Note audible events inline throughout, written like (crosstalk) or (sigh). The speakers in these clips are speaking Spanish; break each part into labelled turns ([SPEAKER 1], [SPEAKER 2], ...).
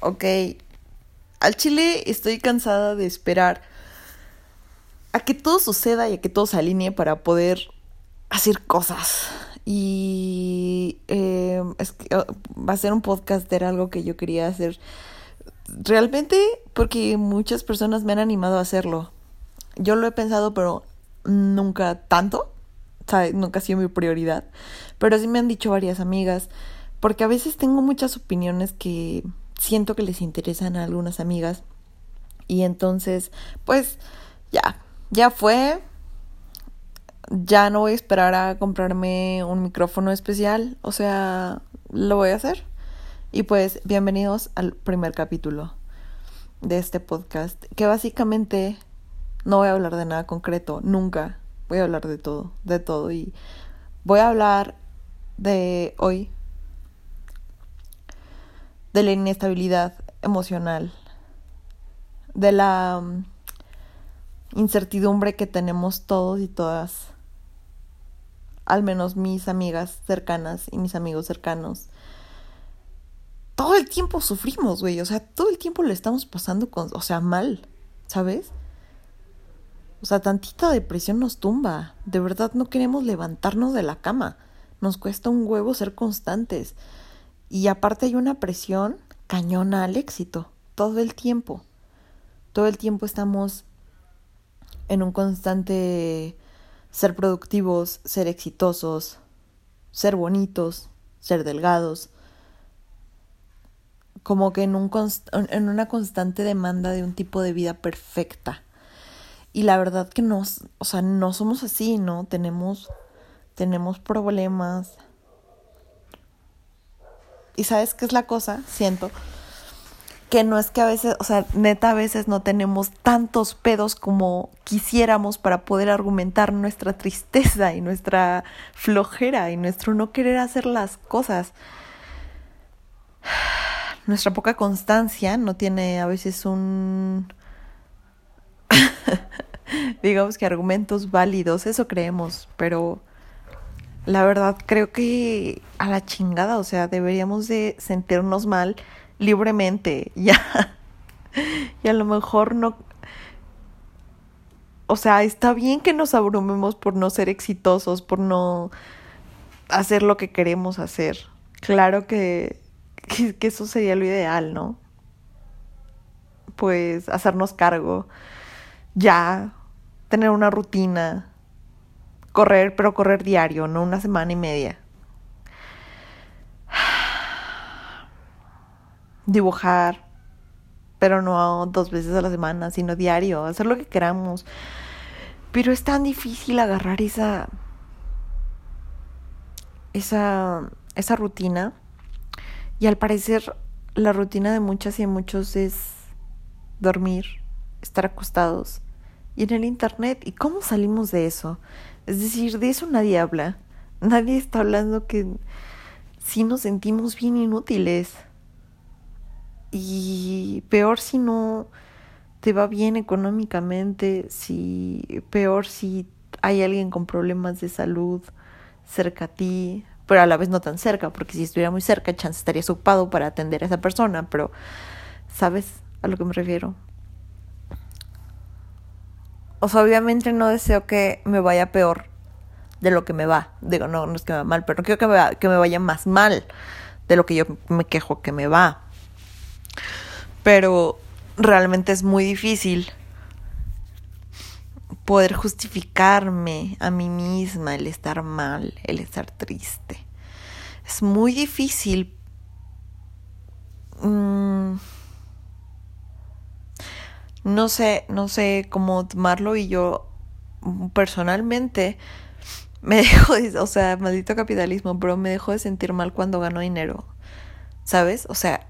[SPEAKER 1] ok, al chile estoy cansada de esperar a que todo suceda y a que todo se alinee para poder hacer cosas. Y eh, es que, oh, va a ser un podcast, era algo que yo quería hacer realmente porque muchas personas me han animado a hacerlo. Yo lo he pensado, pero nunca tanto. ¿sabes? Nunca ha sido mi prioridad. Pero sí me han dicho varias amigas. Porque a veces tengo muchas opiniones que siento que les interesan a algunas amigas. Y entonces, pues, ya, ya fue. Ya no voy a esperar a comprarme un micrófono especial. O sea, lo voy a hacer. Y pues, bienvenidos al primer capítulo de este podcast. Que básicamente no voy a hablar de nada concreto, nunca. Voy a hablar de todo, de todo. Y voy a hablar de hoy de la inestabilidad emocional, de la um, incertidumbre que tenemos todos y todas, al menos mis amigas cercanas y mis amigos cercanos. Todo el tiempo sufrimos, güey, o sea, todo el tiempo le estamos pasando con, o sea, mal, ¿sabes? O sea, tantita depresión nos tumba. De verdad no queremos levantarnos de la cama. Nos cuesta un huevo ser constantes. Y aparte hay una presión cañona al éxito, todo el tiempo. Todo el tiempo estamos en un constante ser productivos, ser exitosos, ser bonitos, ser delgados. Como que en, un en una constante demanda de un tipo de vida perfecta. Y la verdad que no, o sea, no somos así, ¿no? Tenemos, tenemos problemas, y sabes qué es la cosa, siento que no es que a veces, o sea, neta a veces no tenemos tantos pedos como quisiéramos para poder argumentar nuestra tristeza y nuestra flojera y nuestro no querer hacer las cosas. (sighs) Nuestra poca constancia no tiene a veces un (laughs) digamos que argumentos válidos, eso creemos, pero la verdad creo que a la chingada, o sea, deberíamos de sentirnos mal libremente, (laughs) ya. y a lo mejor no... O sea, está bien que nos abrumemos por no ser exitosos, por no hacer lo que queremos hacer. Claro que, que, que eso sería lo ideal, ¿no? Pues hacernos cargo, ya, tener una rutina, correr, pero correr diario, no una semana y media. (sighs) Dibujar, pero no dos veces a la semana, sino diario, hacer lo que queramos. Pero es tan difícil agarrar esa esa esa rutina y al parecer la rutina de muchas y de muchos es dormir, estar acostados y en el internet. ¿Y cómo salimos de eso? Es decir, de eso nadie habla. Nadie está hablando que si nos sentimos bien inútiles. Y peor si no te va bien económicamente, si peor si hay alguien con problemas de salud cerca a ti, pero a la vez no tan cerca, porque si estuviera muy cerca, chance estarías ocupado para atender a esa persona, pero ¿sabes a lo que me refiero? O sea, obviamente no deseo que me vaya peor de lo que me va. Digo, no, no es que me va mal, pero no quiero que me, que me vaya más mal de lo que yo me quejo que me va. Pero realmente es muy difícil poder justificarme a mí misma el estar mal, el estar triste. Es muy difícil. Mm, no sé, no sé cómo tomarlo y yo personalmente me (laughs) dejo, o sea, maldito capitalismo, pero me dejo de sentir mal cuando gano dinero, ¿sabes? O sea,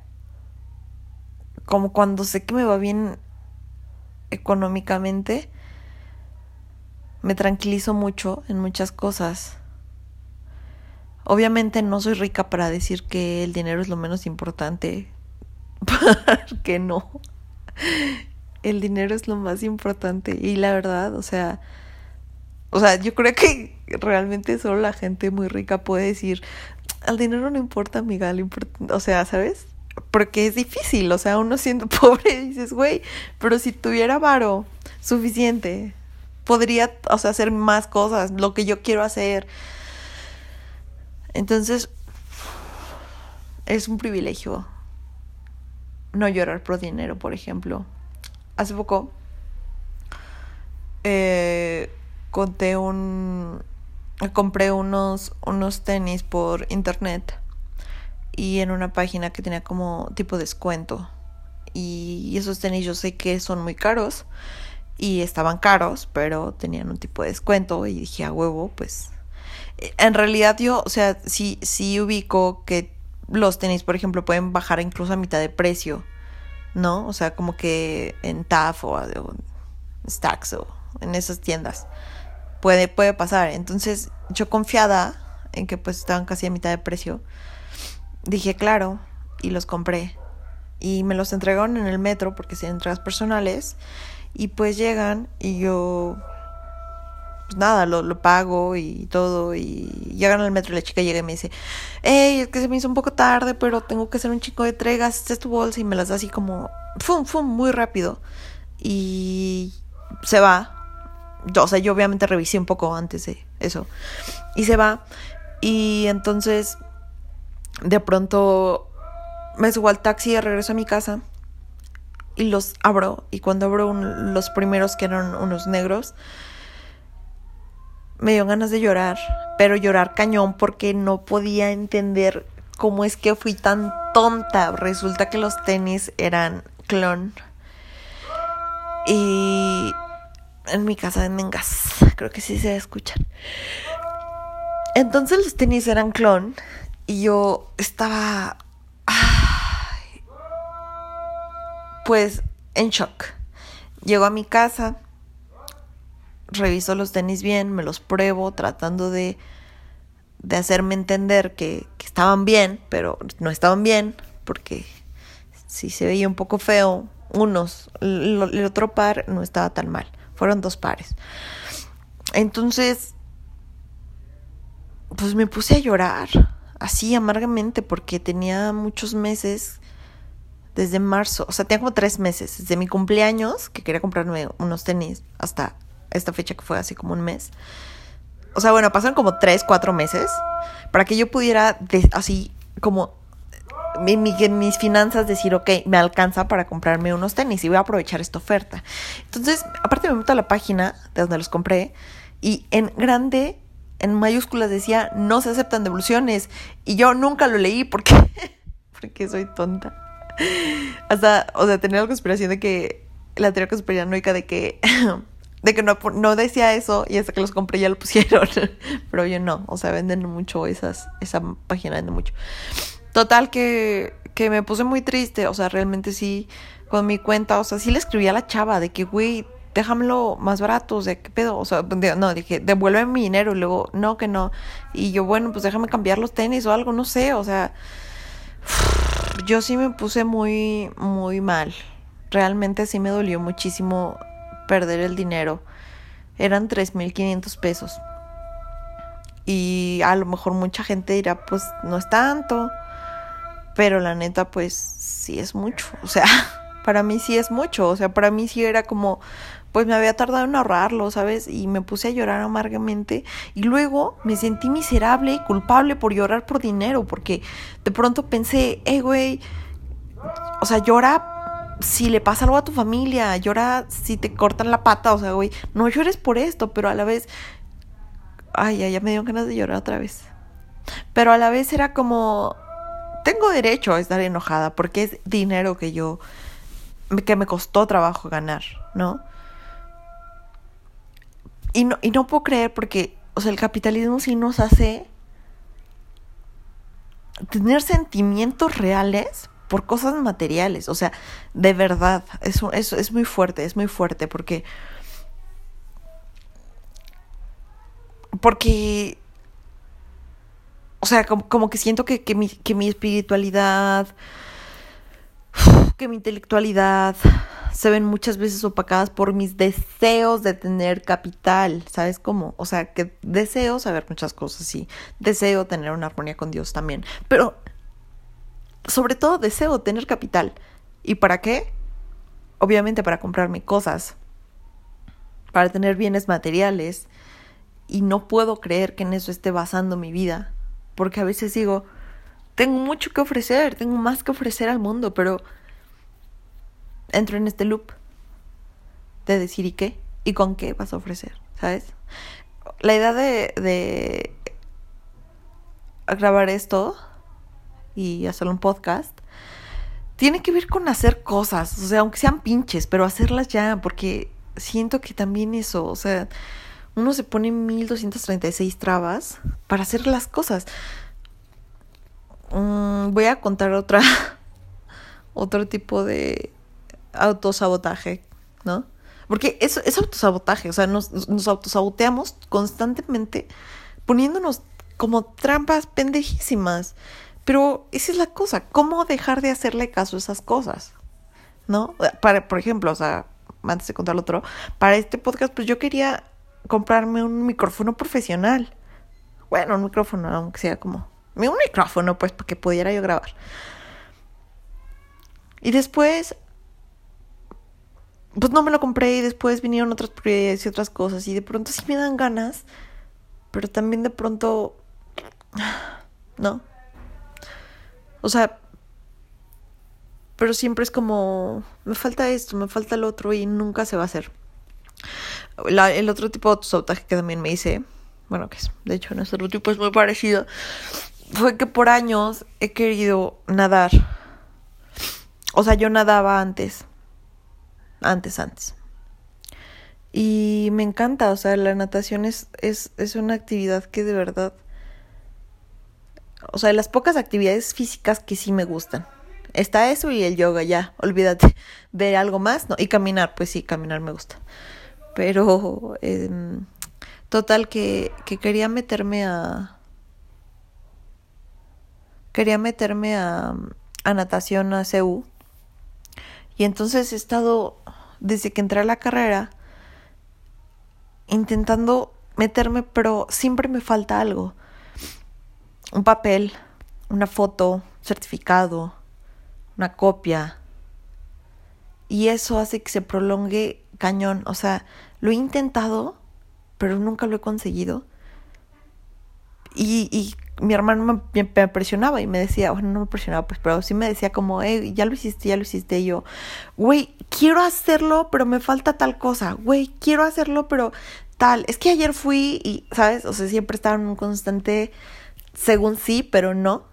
[SPEAKER 1] como cuando sé que me va bien económicamente, me tranquilizo mucho en muchas cosas. Obviamente no soy rica para decir que el dinero es lo menos importante, (laughs) porque no el dinero es lo más importante y la verdad, o sea, o sea, yo creo que realmente solo la gente muy rica puede decir, al dinero no importa, amiga, o sea, ¿sabes? porque es difícil, o sea, uno siendo (laughs) pobre dices, güey, pero si tuviera varo suficiente, podría, o sea, hacer más cosas, lo que yo quiero hacer. Entonces, es un privilegio no llorar por dinero, por ejemplo. Hace poco eh, conté un compré unos unos tenis por internet y en una página que tenía como tipo descuento. Y esos tenis yo sé que son muy caros y estaban caros pero tenían un tipo de descuento y dije a huevo pues en realidad yo o sea sí sí ubico que los tenis, por ejemplo, pueden bajar incluso a mitad de precio, ¿no? O sea, como que en TAF o, en Stacks o en esas tiendas. Puede, puede pasar. Entonces, yo confiada en que pues estaban casi a mitad de precio, dije, claro, y los compré. Y me los entregaron en el metro porque son entregas personales. Y pues llegan y yo pues nada, lo, lo, pago y todo. Y llegan al metro y la chica llega y me dice, hey, es que se me hizo un poco tarde, pero tengo que hacer un chico de entregas, esta es tu bolsa y me las da así como, fum, fum, muy rápido. Y se va. O sea, yo obviamente revisé un poco antes de eso. Y se va. Y entonces, de pronto, me subo al taxi y regreso a mi casa. Y los abro. Y cuando abro los primeros que eran unos negros, me dio ganas de llorar, pero llorar cañón porque no podía entender cómo es que fui tan tonta. Resulta que los tenis eran clon. Y en mi casa venden gas, creo que sí se escuchar. Entonces los tenis eran clon y yo estaba pues en shock. Llego a mi casa reviso los tenis bien, me los pruebo, tratando de, de hacerme entender que, estaban bien, pero no estaban bien, porque si se veía un poco feo, unos, el, el otro par no estaba tan mal, fueron dos pares. Entonces, pues me puse a llorar, así amargamente, porque tenía muchos meses desde marzo, o sea, tenía como tres meses, desde mi cumpleaños, que quería comprarme unos tenis, hasta esta fecha que fue así como un mes. O sea, bueno, pasaron como tres, cuatro meses para que yo pudiera así como mi, mis finanzas decir, ok, me alcanza para comprarme unos tenis y voy a aprovechar esta oferta. Entonces, aparte me meto a la página de donde los compré y en grande, en mayúsculas decía, no se aceptan devoluciones. Y yo nunca lo leí porque, (laughs) porque soy tonta. Hasta, o sea, tenía la conspiración de que, la teoría conspiranoica de que (laughs) de que no, no decía eso y hasta que los compré ya lo (laughs) pusieron. Pero yo no, o sea, venden mucho esas, esa página vende mucho. Total que, que me puse muy triste, o sea, realmente sí, con mi cuenta, o sea, sí le escribí a la chava de que, güey, déjamelo más barato, o sea, ¿qué pedo? O sea, no, dije, devuélveme mi dinero y luego, no, que no. Y yo, bueno, pues déjame cambiar los tenis o algo, no sé, o sea, (sighs) yo sí me puse muy, muy mal. Realmente sí me dolió muchísimo perder el dinero. Eran 3.500 pesos. Y a lo mejor mucha gente dirá, pues no es tanto. Pero la neta, pues sí es mucho. O sea, (laughs) para mí sí es mucho. O sea, para mí sí era como, pues me había tardado en ahorrarlo, ¿sabes? Y me puse a llorar amargamente. Y luego me sentí miserable y culpable por llorar por dinero. Porque de pronto pensé, eh, güey, o sea, llora si le pasa algo a tu familia, llora si te cortan la pata, o sea, güey, no llores por esto, pero a la vez, ay, ya, ya me dio ganas de llorar otra vez. Pero a la vez era como, tengo derecho a estar enojada porque es dinero que yo, que me costó trabajo ganar, ¿no? Y no, y no puedo creer porque, o sea, el capitalismo sí nos hace tener sentimientos reales por cosas materiales. O sea, de verdad, eso, es muy fuerte, es muy fuerte porque... Porque... O sea, como, como que siento que, que, mi, que mi espiritualidad, que mi intelectualidad se ven muchas veces opacadas por mis deseos de tener capital, ¿sabes cómo? O sea, que deseo saber muchas cosas, sí, deseo tener una armonía con Dios también, pero sobre todo deseo tener capital. ¿Y para qué? Obviamente para comprarme cosas, para tener bienes materiales. Y no puedo creer que en eso esté basando mi vida. Porque a veces digo, tengo mucho que ofrecer, tengo más que ofrecer al mundo, pero entro en este loop de decir, ¿y qué? ¿Y con qué vas a ofrecer? ¿Sabes? La idea de, de grabar esto y hacer un podcast tiene que ver con hacer cosas, o sea, aunque sean pinches, pero hacerlas ya, porque siento que también eso, o sea, uno se pone 1236 trabas para hacer las cosas. Mm, voy a contar otra (laughs) otro tipo de autosabotaje, ¿no? Porque eso es autosabotaje, o sea, nos autosaboteamos constantemente poniéndonos como trampas pendejísimas. Pero esa es la cosa, ¿cómo dejar de hacerle caso a esas cosas? ¿No? Para, por ejemplo, o sea, antes de contar lo otro, para este podcast, pues yo quería comprarme un micrófono profesional. Bueno, un micrófono, aunque sea como. Un micrófono, pues, para que pudiera yo grabar. Y después. Pues no me lo compré y después vinieron otras prioridades y otras cosas. Y de pronto sí me dan ganas. Pero también de pronto. (sighs) No. O sea, pero siempre es como, me falta esto, me falta el otro y nunca se va a hacer. el otro tipo de autosabotaje que también me hice, bueno, que es, de hecho, nuestro tipo es muy parecido, fue que por años he querido nadar. O sea, yo nadaba antes. Antes, antes. Y me encanta, o sea, la natación es, es, es una actividad que de verdad o sea, de las pocas actividades físicas que sí me gustan. Está eso y el yoga, ya, olvídate. (laughs) Ver algo más, no. Y caminar, pues sí, caminar me gusta. Pero, em, total, que, que quería meterme a. Quería meterme a, a natación a CEU. Y entonces he estado, desde que entré a la carrera, intentando meterme, pero siempre me falta algo un papel, una foto, certificado, una copia. Y eso hace que se prolongue cañón. O sea, lo he intentado, pero nunca lo he conseguido. Y, y mi hermano me, presionaba y me decía, bueno, no me presionaba, pues, pero sí me decía como, hey, ya lo hiciste, ya lo hiciste. Y yo, güey, quiero hacerlo, pero me falta tal cosa. Güey, quiero hacerlo, pero tal. Es que ayer fui y, ¿sabes? O sea, siempre estaba en un constante según sí, pero no.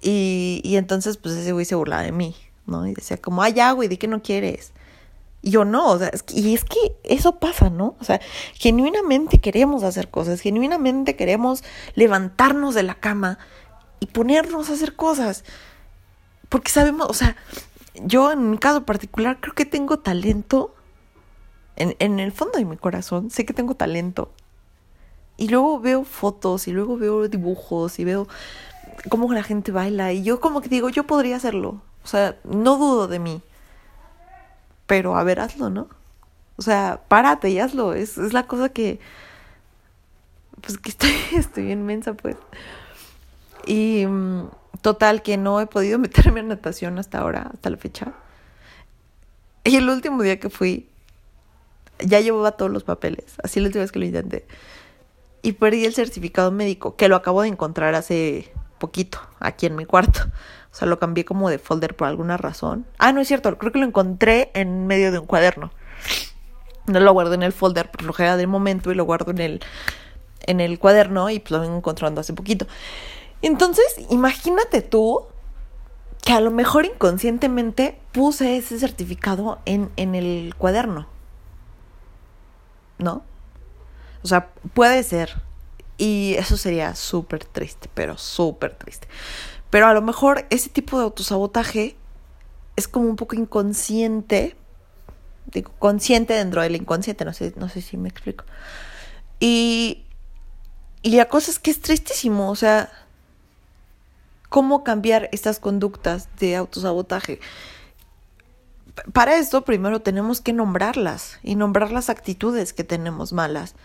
[SPEAKER 1] Y, y entonces, pues ese güey se burlaba de mí, ¿no? Y decía como, ay, ya, güey, ¿de qué no quieres? Y yo no, o sea, que, y es que eso pasa, ¿no? O sea, genuinamente queremos hacer cosas, genuinamente queremos levantarnos de la cama y ponernos a hacer cosas. Porque sabemos, o sea, yo en mi caso particular creo que tengo talento. En, en el fondo de mi corazón sé que tengo talento y luego veo fotos y luego veo dibujos y veo cómo la gente baila y yo como que digo, yo podría hacerlo. O sea, no dudo de mí. Pero a ver, hazlo, ¿no? O sea, párate y hazlo. Es, es la cosa que... Pues que estoy, (laughs) estoy inmensa, pues. Y mm, total, que no he podido meterme en natación hasta ahora, hasta la fecha. Y el último día que fui, ya llevaba todos los papeles. Así la última vez que lo intenté y perdí el certificado médico, que lo acabo de encontrar hace poquito, aquí en mi cuarto. O sea, lo cambié como de folder por alguna razón. Ah, no es cierto, creo que lo encontré en medio de un cuaderno. No lo guardo en el folder por flojera del momento y lo guardo en el, en el cuaderno y pues lo vengo encontrando hace poquito. Entonces, imagínate tú que a lo mejor inconscientemente puse ese certificado en, en el cuaderno. ¿No? O sea, puede ser. Y eso sería súper triste, pero súper triste. Pero a lo mejor ese tipo de autosabotaje es como un poco inconsciente. Digo, consciente dentro del inconsciente, no sé, no sé si me explico. Y, y la cosa es que es tristísimo, o sea, ¿cómo cambiar estas conductas de autosabotaje? Para esto primero tenemos que nombrarlas y nombrar las actitudes que tenemos malas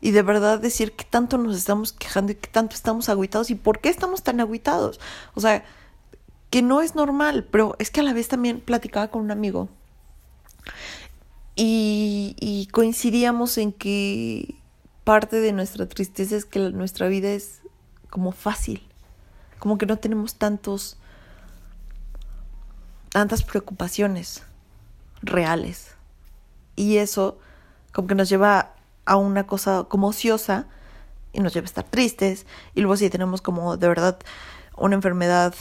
[SPEAKER 1] y de verdad decir qué tanto nos estamos quejando y qué tanto estamos aguitados y por qué estamos tan aguitados. O sea, que no es normal, pero es que a la vez también platicaba con un amigo y, y coincidíamos en que parte de nuestra tristeza es que nuestra vida es como fácil, como que no tenemos tantos, tantas preocupaciones reales. Y eso como que nos lleva a una cosa como ociosa y nos lleva a estar tristes. Y luego si tenemos como de verdad una enfermedad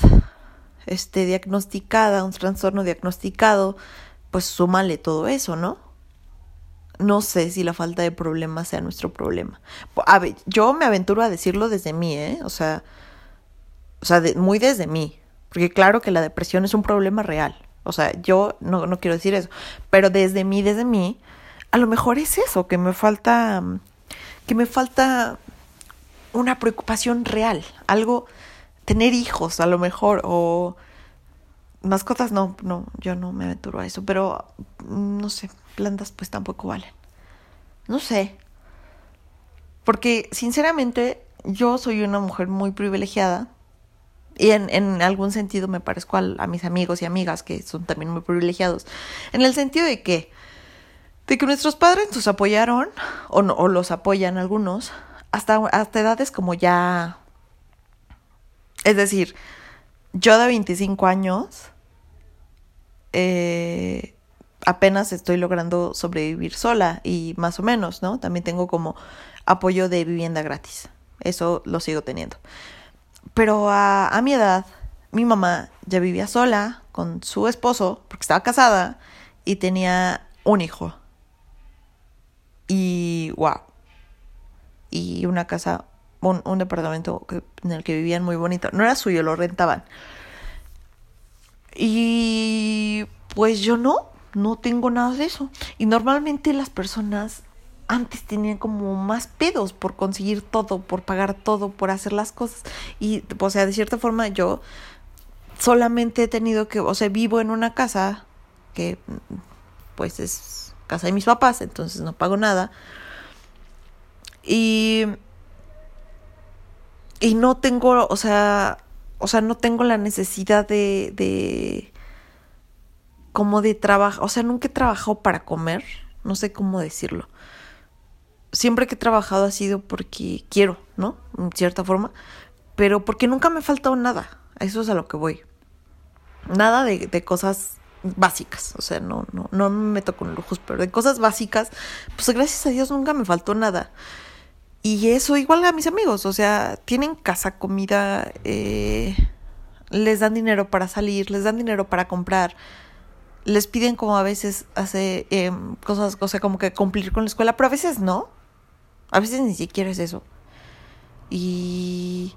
[SPEAKER 1] este, diagnosticada, un trastorno diagnosticado, pues súmale todo eso, ¿no? No sé si la falta de problemas sea nuestro problema. Yo me aventuro a decirlo desde mí, ¿eh? O sea, o sea, muy desde mí. Porque claro que la depresión es un problema real. O sea, yo no, no quiero decir eso. Pero desde mí, desde mí, a lo mejor es eso, que me falta, que me falta una preocupación real. Algo, tener hijos a lo mejor, o mascotas no, no, yo no me aventuro a eso. Pero, no sé, plantas pues tampoco valen. No sé. Porque sinceramente yo soy una mujer muy privilegiada y en, en algún sentido me parezco a, a, mis amigos y amigas que son también muy privilegiados. En el sentido de que, de que nuestros padres nos apoyaron, o, los apoyan algunos, hasta, hasta edades como ya... Es decir, yo de 25 años eh, apenas estoy logrando sobrevivir sola y más o menos, ¿no? También tengo como apoyo de vivienda gratis. Eso lo sigo teniendo. Pero a, a mi edad, mi mamá ya vivía sola con su esposo, porque estaba casada, y tenía un hijo. Y wow. Y una casa, un, departamento en el que vivían muy bonito. No era suyo, lo rentaban. Y pues yo no, no tengo nada de eso. Y normalmente las personas antes tenían como más pedos por conseguir todo, por pagar todo, por hacer las cosas. Y, o sea, de cierta forma yo solamente he tenido que, o sea, vivo en una casa que pues es casa de mis papás, entonces no pago nada. Y y no tengo, o sea, o sea, no tengo la necesidad de de como de trabajo, o sea, nunca he trabajado para comer, no sé cómo decirlo siempre que he trabajado ha sido porque quiero, ¿no? En cierta forma, pero porque nunca me ha faltado nada. Eso es a lo que voy. Nada de, de cosas básicas, o sea, no, no, no me meto con lujos, pero de cosas básicas, pues gracias a Dios nunca me faltó nada. Y eso igual a mis amigos, o sea, tienen casa, comida, eh, les dan dinero para salir, les dan dinero para comprar, les piden como a veces hace eh, cosas, o sea, como que cumplir con la escuela, pero a veces no. A veces ni siquiera es eso. Y,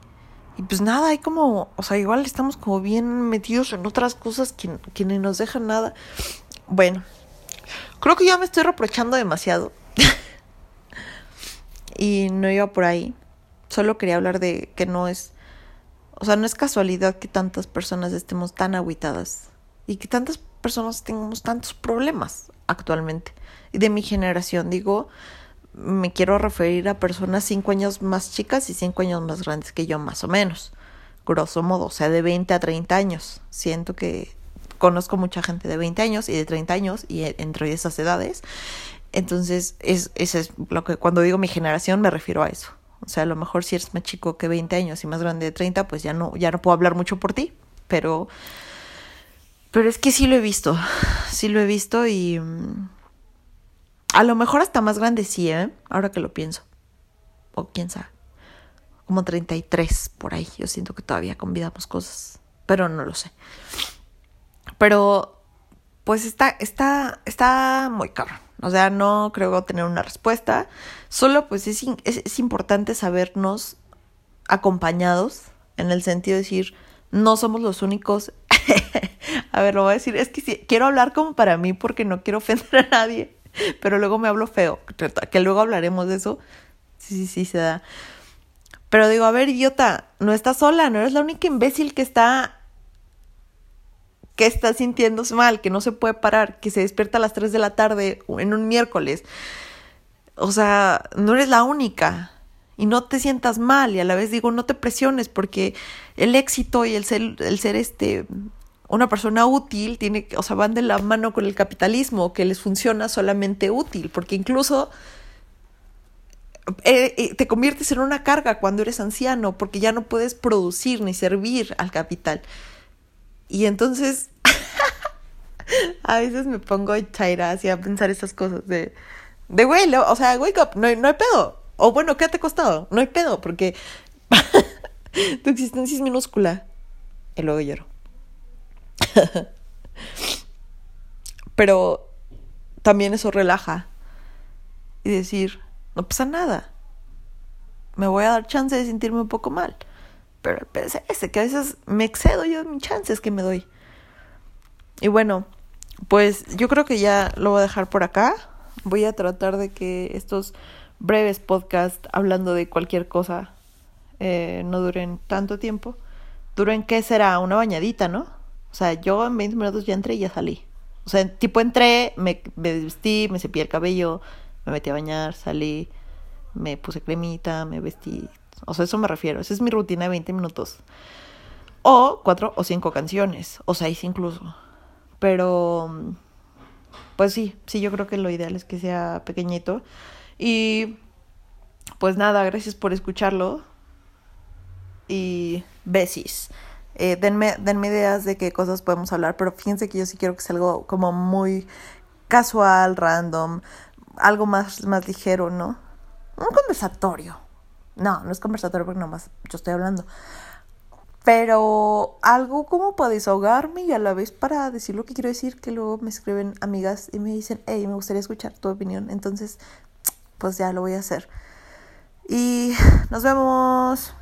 [SPEAKER 1] y pues nada, hay como, o sea, igual estamos como bien metidos en otras cosas que, que ni nos dejan nada. Bueno, creo que ya me estoy reprochando demasiado. (laughs) y no iba por ahí. Solo quería hablar de que no es, o sea, no es casualidad que tantas personas estemos tan aguitadas y que tantas personas tengamos tantos problemas actualmente. Y de mi generación, digo, me quiero referir a personas cinco años más chicas y cinco años más grandes que yo, más o menos. Grosso modo, o sea, de 20 a 30 años. Siento que conozco mucha gente de 20 años y de 30 años y entre esas edades. Entonces, es, ese es lo que cuando digo mi generación me refiero a eso. O sea, a lo mejor si eres más chico que 20 años y más grande de 30, pues ya no, ya no puedo hablar mucho por ti. Pero, pero es que sí lo he visto. Sí lo he visto y mm, a lo mejor hasta más grande sí, ¿eh? Ahora que lo pienso. O quién sabe. Como 33 por ahí. Yo siento que todavía convidamos cosas. Pero no lo sé. Pero pues está, está, está muy caro. O sea, no creo tener una respuesta. Solo pues es, es, es importante sabernos acompañados. En el sentido de decir, no somos los únicos. (laughs) a ver, lo voy a decir. Es que sí, quiero hablar como para mí porque no quiero ofender a nadie. (laughs) Pero luego me hablo feo, que luego hablaremos de eso. Sí, sí, sí, se da. Pero digo, a ver, idiota, no estás sola, no eres la única imbécil que está que está sintiéndose mal, que no se puede parar, que se despierta a las 3 de la tarde en un miércoles. O sea, no eres la única. y no te sientas mal y a la vez digo no te presiones porque el éxito y el ser, el ser este una persona útil tiene o sea van de la mano con el capitalismo que les funciona solamente útil porque incluso eh, eh, te conviertes en una carga cuando eres anciano porque ya no puedes producir ni servir al capital y entonces (laughs) a veces me pongo chaira así a pensar esas cosas de de güey o sea wake up no, no hay pedo o bueno, ¿qué te ha costado? No hay pedo, porque (laughs) tu existencia es minúscula. Y luego lloro. (laughs) Pero también eso relaja. Y decir, no pasa nada. Me voy a dar chance de sentirme un poco mal. Pero el ese, que a veces me excedo yo de mis chances que me doy. Y bueno, pues yo creo que ya lo voy a dejar por acá. Voy a tratar de que estos breves podcasts hablando de cualquier cosa eh, no duren tanto tiempo. Duren, ¿qué será? Una bañadita, ¿no? O sea, yo en 20 minutos ya entré y ya salí. O sea, tipo entré, me, me vestí, me cepillé el cabello, me metí a bañar, salí, me puse cremita, me vestí. O sea, eso me refiero. Esa es mi rutina de 20 minutos. O cuatro o cinco canciones, o seis incluso. Pero, pues sí, sí, yo creo que lo ideal es que sea pequeñito. Y pues nada, gracias por escucharlo. Y besis. Eh, denme, denme ideas de qué cosas podemos hablar, pero fíjense que yo sí quiero que sea algo como muy casual, random, algo más, más ligero, ¿no? Un conversatorio. No, no es conversatorio porque nomás yo estoy hablando. Pero algo como para desahogarme y a la vez para decir lo que quiero decir, que luego me escriben amigas y me dicen, hey, me gustaría escuchar tu opinión. Entonces, pues ya lo voy a hacer. Y nos vemos.